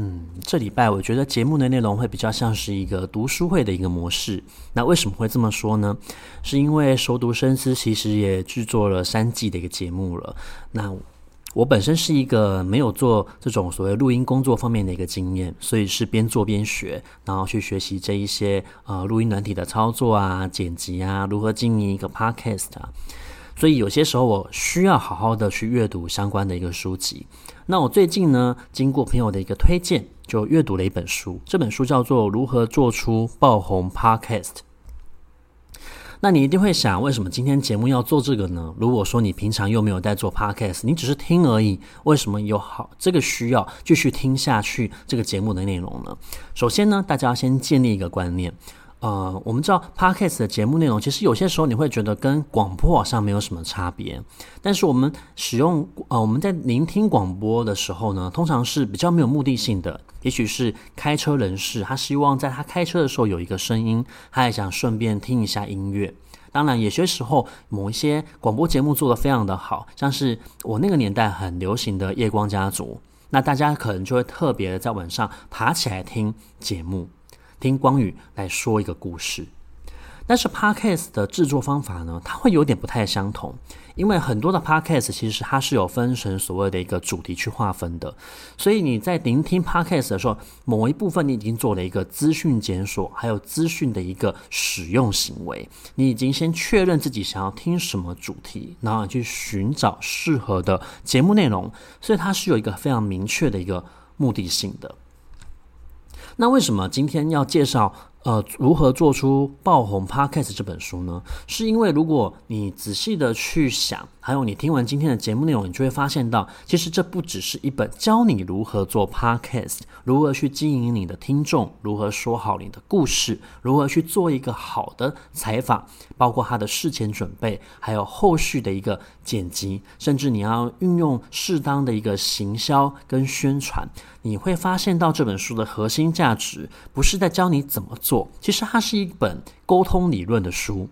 嗯，这礼拜我觉得节目的内容会比较像是一个读书会的一个模式。那为什么会这么说呢？是因为熟读深思其实也制作了三季的一个节目了。那我本身是一个没有做这种所谓录音工作方面的一个经验，所以是边做边学，然后去学习这一些呃录音软体的操作啊、剪辑啊、如何经营一个 podcast 啊。所以有些时候我需要好好的去阅读相关的一个书籍。那我最近呢，经过朋友的一个推荐，就阅读了一本书。这本书叫做《如何做出爆红 Podcast》。那你一定会想，为什么今天节目要做这个呢？如果说你平常又没有在做 Podcast，你只是听而已，为什么有好这个需要继续听下去这个节目的内容呢？首先呢，大家要先建立一个观念。呃，我们知道 Podcast 的节目内容，其实有些时候你会觉得跟广播好像没有什么差别。但是我们使用呃，我们在聆听广播的时候呢，通常是比较没有目的性的。也许是开车人士，他希望在他开车的时候有一个声音，他也想顺便听一下音乐。当然，有些时候某一些广播节目做得非常的好，像是我那个年代很流行的夜光家族，那大家可能就会特别的在晚上爬起来听节目。听光宇来说一个故事，但是 Podcast 的制作方法呢，它会有点不太相同。因为很多的 podcast 其实它是有分成所谓的一个主题去划分的，所以你在聆听 podcast 的时候，某一部分你已经做了一个资讯检索，还有资讯的一个使用行为，你已经先确认自己想要听什么主题，然后去寻找适合的节目内容，所以它是有一个非常明确的一个目的性的。那为什么今天要介绍呃如何做出爆红 Podcast 这本书呢？是因为如果你仔细的去想，还有你听完今天的节目内容，你就会发现到，其实这不只是一本教你如何做 Podcast，如何去经营你的听众，如何说好你的故事，如何去做一个好的采访，包括它的事前准备，还有后续的一个剪辑，甚至你要运用适当的一个行销跟宣传。你会发现到这本书的核心价值不是在教你怎么做，其实它是一本沟通理论的书。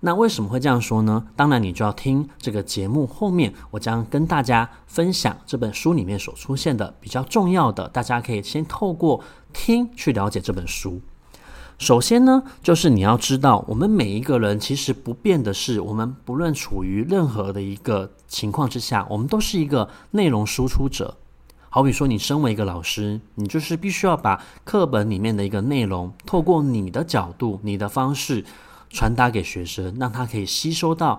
那为什么会这样说呢？当然，你就要听这个节目后面，我将跟大家分享这本书里面所出现的比较重要的，大家可以先透过听去了解这本书。首先呢，就是你要知道，我们每一个人其实不变的是，我们不论处于任何的一个情况之下，我们都是一个内容输出者。好比说，你身为一个老师，你就是必须要把课本里面的一个内容，透过你的角度、你的方式传达给学生，让他可以吸收到，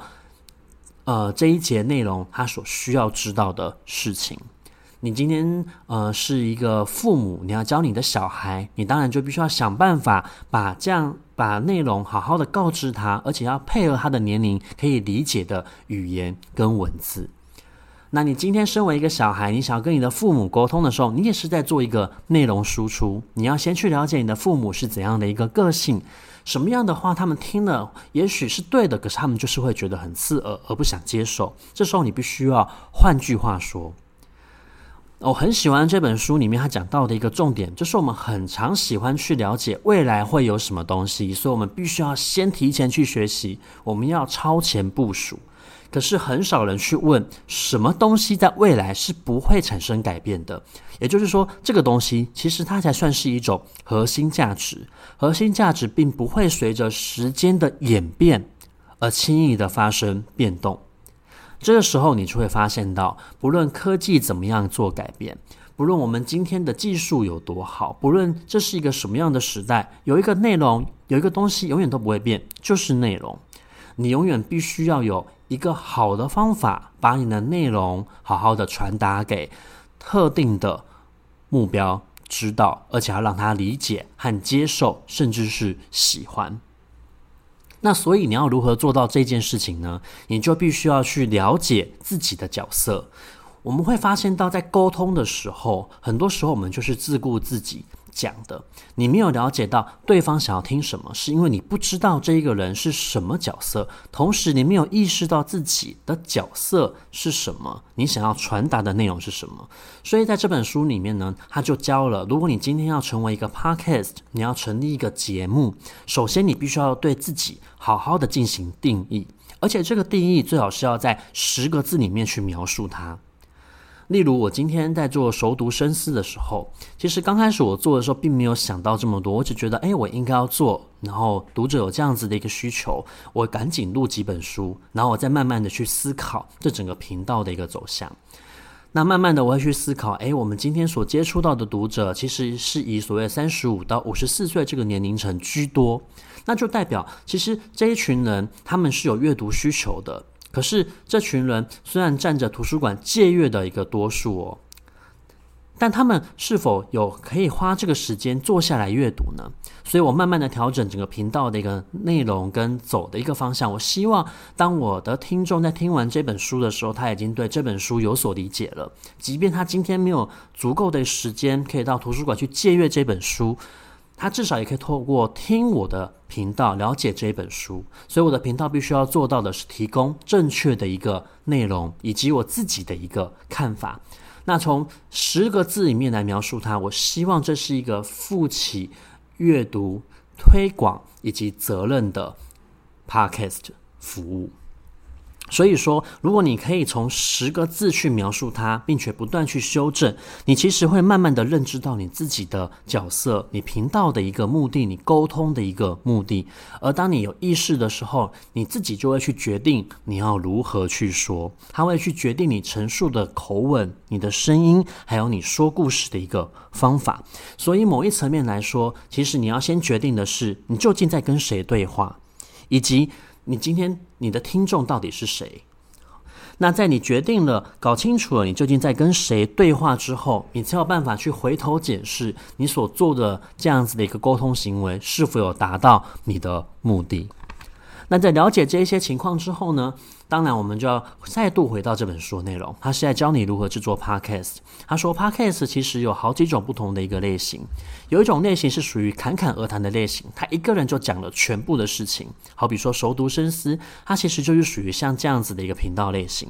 呃，这一节内容他所需要知道的事情。你今天呃是一个父母，你要教你的小孩，你当然就必须要想办法把这样把内容好好的告知他，而且要配合他的年龄可以理解的语言跟文字。那你今天身为一个小孩，你想要跟你的父母沟通的时候，你也是在做一个内容输出。你要先去了解你的父母是怎样的一个个性，什么样的话他们听了也许是对的，可是他们就是会觉得很刺耳而不想接受。这时候你必须要换句话说。我很喜欢这本书里面他讲到的一个重点，就是我们很常喜欢去了解未来会有什么东西，所以我们必须要先提前去学习，我们要超前部署。可是很少人去问什么东西在未来是不会产生改变的，也就是说，这个东西其实它才算是一种核心价值。核心价值并不会随着时间的演变而轻易的发生变动。这个时候，你就会发现到，不论科技怎么样做改变，不论我们今天的技术有多好，不论这是一个什么样的时代，有一个内容，有一个东西永远都不会变，就是内容。你永远必须要有一个好的方法，把你的内容好好的传达给特定的目标知道，而且要让他理解和接受，甚至是喜欢。那所以你要如何做到这件事情呢？你就必须要去了解自己的角色。我们会发现到，在沟通的时候，很多时候我们就是自顾自己。讲的，你没有了解到对方想要听什么，是因为你不知道这一个人是什么角色，同时你没有意识到自己的角色是什么，你想要传达的内容是什么。所以在这本书里面呢，他就教了，如果你今天要成为一个 podcast，你要成立一个节目，首先你必须要对自己好好的进行定义，而且这个定义最好是要在十个字里面去描述它。例如，我今天在做熟读深思的时候，其实刚开始我做的时候，并没有想到这么多，我只觉得，哎，我应该要做。然后读者有这样子的一个需求，我赶紧录几本书，然后我再慢慢的去思考这整个频道的一个走向。那慢慢的，我会去思考，哎，我们今天所接触到的读者，其实是以所谓三十五到五十四岁这个年龄层居多，那就代表，其实这一群人他们是有阅读需求的。可是这群人虽然占着图书馆借阅的一个多数哦，但他们是否有可以花这个时间坐下来阅读呢？所以我慢慢的调整整个频道的一个内容跟走的一个方向。我希望当我的听众在听完这本书的时候，他已经对这本书有所理解了，即便他今天没有足够的时间可以到图书馆去借阅这本书。他至少也可以透过听我的频道了解这一本书，所以我的频道必须要做到的是提供正确的一个内容，以及我自己的一个看法。那从十个字里面来描述它，我希望这是一个负起阅读推广以及责任的 Podcast 服务。所以说，如果你可以从十个字去描述它，并且不断去修正，你其实会慢慢的认知到你自己的角色、你频道的一个目的、你沟通的一个目的。而当你有意识的时候，你自己就会去决定你要如何去说，它会去决定你陈述的口吻、你的声音，还有你说故事的一个方法。所以，某一层面来说，其实你要先决定的是，你究竟在跟谁对话，以及。你今天你的听众到底是谁？那在你决定了、搞清楚了你究竟在跟谁对话之后，你才有办法去回头检视你所做的这样子的一个沟通行为是否有达到你的目的。那在了解这一些情况之后呢，当然我们就要再度回到这本书的内容，他是在教你如何制作 Podcast。他说 Podcast 其实有好几种不同的一个类型，有一种类型是属于侃侃而谈的类型，他一个人就讲了全部的事情，好比说熟读深思，它其实就是属于像这样子的一个频道类型。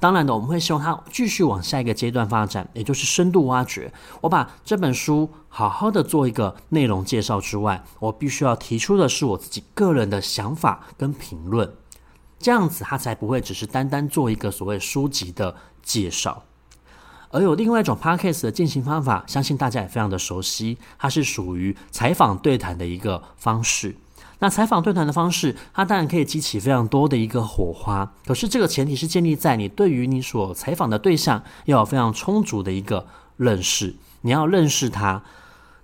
当然的，我们会希望它继续往下一个阶段发展，也就是深度挖掘。我把这本书好好的做一个内容介绍之外，我必须要提出的是我自己个人的想法跟评论，这样子它才不会只是单单做一个所谓书籍的介绍。而有另外一种 podcast 的进行方法，相信大家也非常的熟悉，它是属于采访对谈的一个方式。那采访对谈的方式，它当然可以激起非常多的一个火花。可是这个前提是建立在你对于你所采访的对象要有非常充足的一个认识，你要认识他，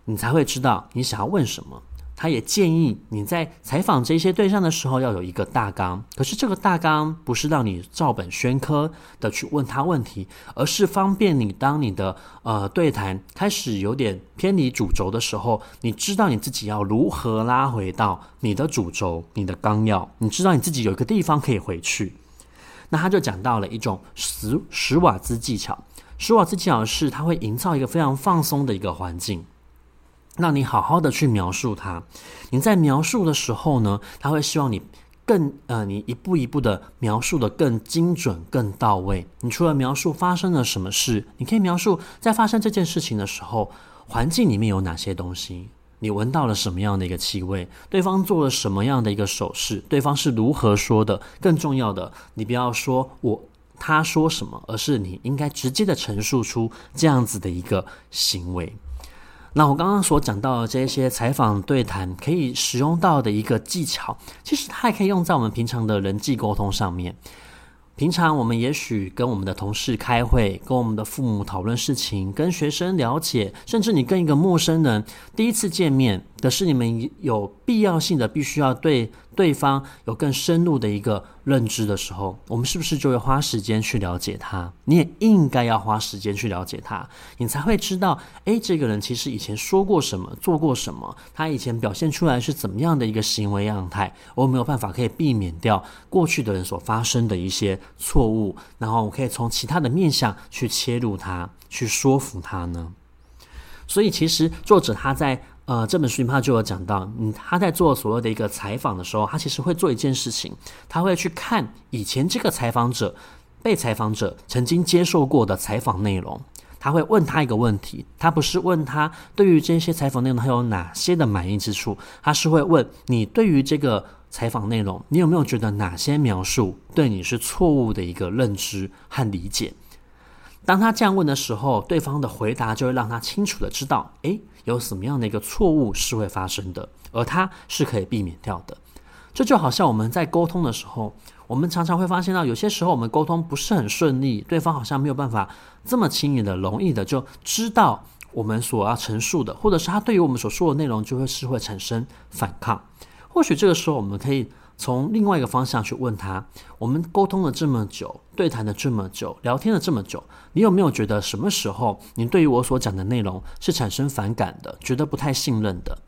你才会知道你想要问什么。他也建议你在采访这些对象的时候要有一个大纲，可是这个大纲不是让你照本宣科的去问他问题，而是方便你当你的呃对谈开始有点偏离主轴的时候，你知道你自己要如何拉回到你的主轴、你的纲要，你知道你自己有一个地方可以回去。那他就讲到了一种史史瓦兹技巧，史瓦兹技巧是他会营造一个非常放松的一个环境。让你好好的去描述它。你在描述的时候呢，他会希望你更呃，你一步一步的描述的更精准、更到位。你除了描述发生了什么事，你可以描述在发生这件事情的时候，环境里面有哪些东西，你闻到了什么样的一个气味，对方做了什么样的一个手势，对方是如何说的。更重要的，你不要说我他说什么，而是你应该直接的陈述出这样子的一个行为。那我刚刚所讲到的这些采访对谈可以使用到的一个技巧，其实它还可以用在我们平常的人际沟通上面。平常我们也许跟我们的同事开会，跟我们的父母讨论事情，跟学生了解，甚至你跟一个陌生人第一次见面，可是你们有必要性的必须要对对方有更深入的一个认知的时候，我们是不是就会花时间去了解他？你也应该要花时间去了解他，你才会知道，诶，这个人其实以前说过什么，做过什么，他以前表现出来是怎么样的一个行为样态。我没有办法可以避免掉过去的人所发生的一些错误，然后我可以从其他的面向去切入他，去说服他呢？所以其实作者他在呃这本书里面他就有讲到，嗯，他在做所谓的一个采访的时候，他其实会做一件事情，他会去看以前这个采访者、被采访者曾经接受过的采访内容。他会问他一个问题，他不是问他对于这些采访内容他有哪些的满意之处，他是会问你对于这个采访内容，你有没有觉得哪些描述对你是错误的一个认知和理解？当他这样问的时候，对方的回答就会让他清楚的知道，诶，有什么样的一个错误是会发生的，而它是可以避免掉的。这就好像我们在沟通的时候。我们常常会发现到，有些时候我们沟通不是很顺利，对方好像没有办法这么轻易的、容易的就知道我们所要陈述的，或者是他对于我们所说的内容就会是会产生反抗。或许这个时候，我们可以从另外一个方向去问他：我们沟通了这么久，对谈了这么久，聊天了这么久，你有没有觉得什么时候你对于我所讲的内容是产生反感的，觉得不太信任的？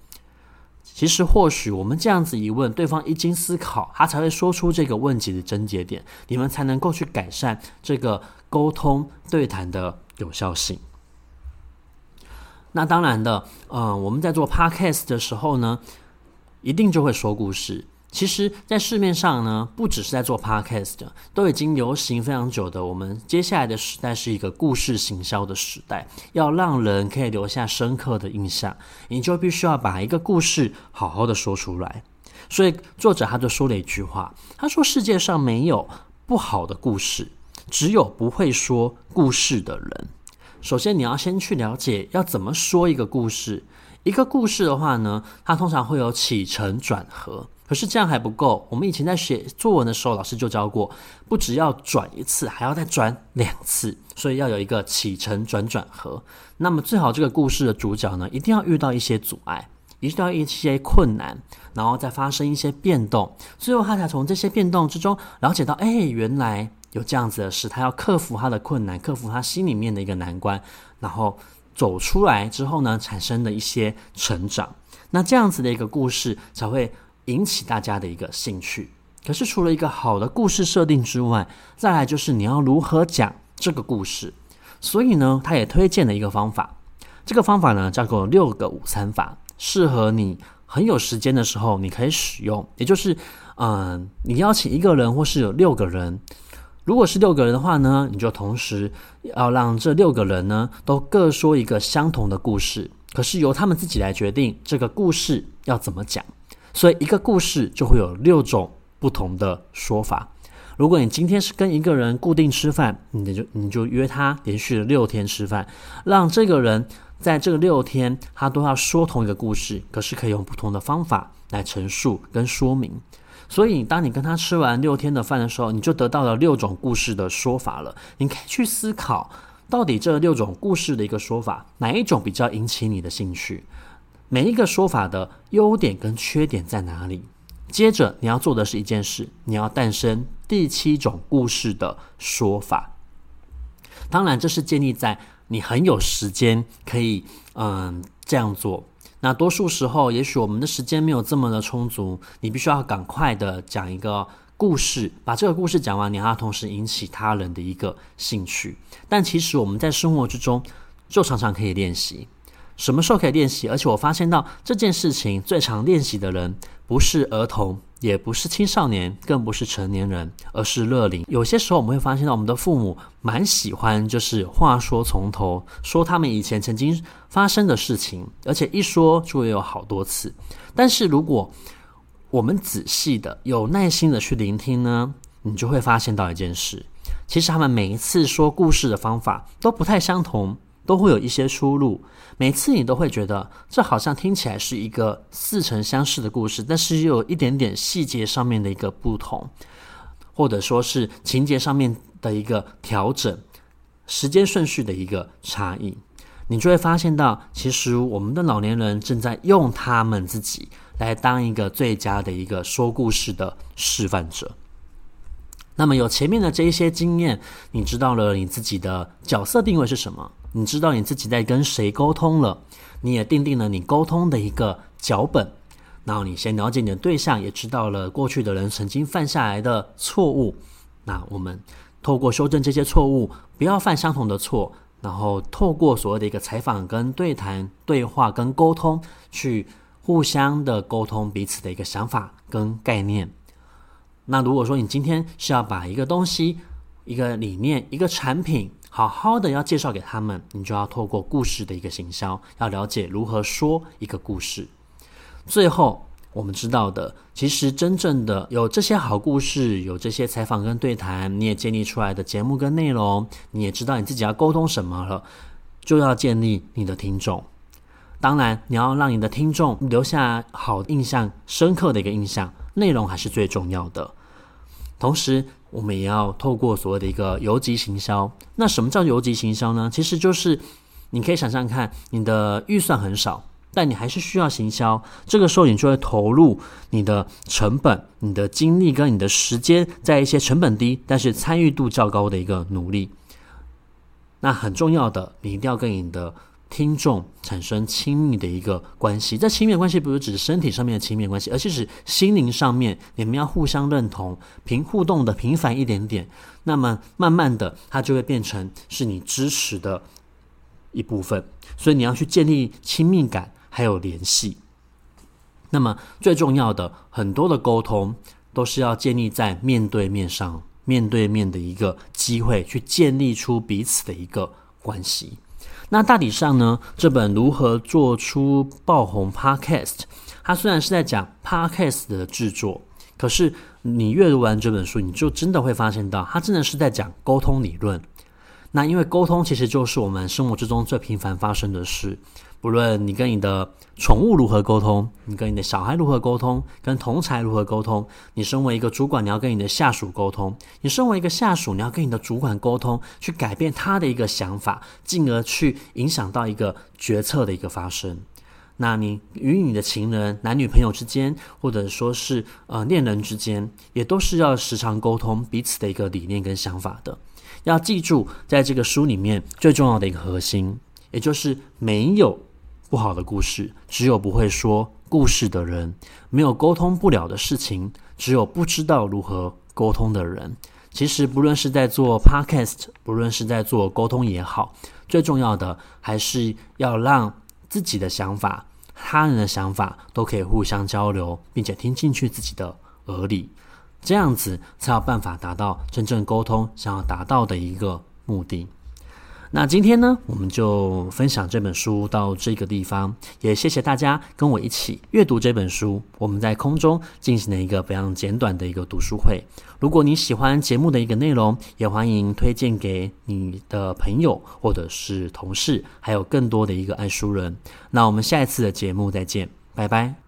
其实，或许我们这样子一问，对方一经思考，他才会说出这个问题的症结点，你们才能够去改善这个沟通对谈的有效性。那当然的，嗯，我们在做 podcast 的时候呢，一定就会说故事。其实，在市面上呢，不只是在做 podcast，都已经流行非常久的。我们接下来的时代是一个故事行销的时代，要让人可以留下深刻的印象，你就必须要把一个故事好好的说出来。所以，作者他就说了一句话，他说：“世界上没有不好的故事，只有不会说故事的人。”首先，你要先去了解要怎么说一个故事。一个故事的话呢，它通常会有起承转合。可是这样还不够，我们以前在写作文的时候，老师就教过，不只要转一次，还要再转两次，所以要有一个起承转转合。那么最好这个故事的主角呢，一定要遇到一些阻碍，一定要一些困难，然后再发生一些变动，最后他才从这些变动之中了解到，哎，原来有这样子的事，他要克服他的困难，克服他心里面的一个难关，然后走出来之后呢，产生的一些成长。那这样子的一个故事才会。引起大家的一个兴趣。可是除了一个好的故事设定之外，再来就是你要如何讲这个故事。所以呢，他也推荐了一个方法。这个方法呢，叫做六个午餐法，适合你很有时间的时候你可以使用。也就是，嗯、你邀请一个人或是有六个人，如果是六个人的话呢，你就同时要让这六个人呢都各说一个相同的故事，可是由他们自己来决定这个故事要怎么讲。所以一个故事就会有六种不同的说法。如果你今天是跟一个人固定吃饭，你就你就约他连续六天吃饭，让这个人在这六天他都要说同一个故事，可是可以用不同的方法来陈述跟说明。所以当你跟他吃完六天的饭的时候，你就得到了六种故事的说法了。你可以去思考，到底这六种故事的一个说法，哪一种比较引起你的兴趣？每一个说法的优点跟缺点在哪里？接着你要做的是一件事，你要诞生第七种故事的说法。当然，这是建立在你很有时间可以嗯这样做。那多数时候，也许我们的时间没有这么的充足，你必须要赶快的讲一个故事，把这个故事讲完，你还要同时引起他人的一个兴趣。但其实我们在生活之中就常常可以练习。什么时候可以练习？而且我发现到这件事情最常练习的人，不是儿童，也不是青少年，更不是成年人，而是乐龄。有些时候我们会发现到，我们的父母蛮喜欢，就是话说从头，说他们以前曾经发生的事情，而且一说就会有好多次。但是如果我们仔细的、有耐心的去聆听呢，你就会发现到一件事，其实他们每一次说故事的方法都不太相同。都会有一些出入，每次你都会觉得这好像听起来是一个似曾相识的故事，但是又有一点点细节上面的一个不同，或者说是情节上面的一个调整，时间顺序的一个差异，你就会发现到，其实我们的老年人正在用他们自己来当一个最佳的一个说故事的示范者。那么有前面的这一些经验，你知道了你自己的角色定位是什么？你知道你自己在跟谁沟通了？你也定定了你沟通的一个脚本。然后你先了解你的对象，也知道了过去的人曾经犯下来的错误。那我们透过修正这些错误，不要犯相同的错，然后透过所谓的一个采访、跟对谈、对话、跟沟通，去互相的沟通彼此的一个想法跟概念。那如果说你今天是要把一个东西、一个理念、一个产品，好好的要介绍给他们，你就要透过故事的一个行销，要了解如何说一个故事。最后，我们知道的，其实真正的有这些好故事，有这些采访跟对谈，你也建立出来的节目跟内容，你也知道你自己要沟通什么了，就要建立你的听众。当然，你要让你的听众留下好印象、深刻的一个印象，内容还是最重要的。同时，我们也要透过所谓的一个游击行销。那什么叫游击行销呢？其实就是你可以想象看，你的预算很少，但你还是需要行销。这个时候，你就会投入你的成本、你的精力跟你的时间，在一些成本低但是参与度较高的一个努力。那很重要的，你一定要跟你的。听众产生亲密的一个关系，这亲密的关系不是只是身体上面的亲密关系，而且是心灵上面，你们要互相认同，平互动的频繁一点点，那么慢慢的，它就会变成是你支持的一部分。所以你要去建立亲密感，还有联系。那么最重要的，很多的沟通都是要建立在面对面上，面对面的一个机会，去建立出彼此的一个关系。那大体上呢，这本如何做出爆红 Podcast，它虽然是在讲 Podcast 的制作，可是你阅读完这本书，你就真的会发现到，它真的是在讲沟通理论。那因为沟通其实就是我们生活之中最频繁发生的事。不论你跟你的宠物如何沟通，你跟你的小孩如何沟通，跟同才如何沟通，你身为一个主管，你要跟你的下属沟通；你身为一个下属，你要跟你的主管沟通，去改变他的一个想法，进而去影响到一个决策的一个发生。那你与你的情人、男女朋友之间，或者说是呃恋人之间，也都是要时常沟通彼此的一个理念跟想法的。要记住，在这个书里面最重要的一个核心，也就是没有。不好的故事，只有不会说故事的人；没有沟通不了的事情，只有不知道如何沟通的人。其实，不论是在做 Podcast，不论是在做沟通也好，最重要的还是要让自己的想法、他人的想法都可以互相交流，并且听进去自己的耳里，这样子才有办法达到真正沟通想要达到的一个目的。那今天呢，我们就分享这本书到这个地方，也谢谢大家跟我一起阅读这本书。我们在空中进行了一个非常简短的一个读书会。如果你喜欢节目的一个内容，也欢迎推荐给你的朋友或者是同事，还有更多的一个爱书人。那我们下一次的节目再见，拜拜。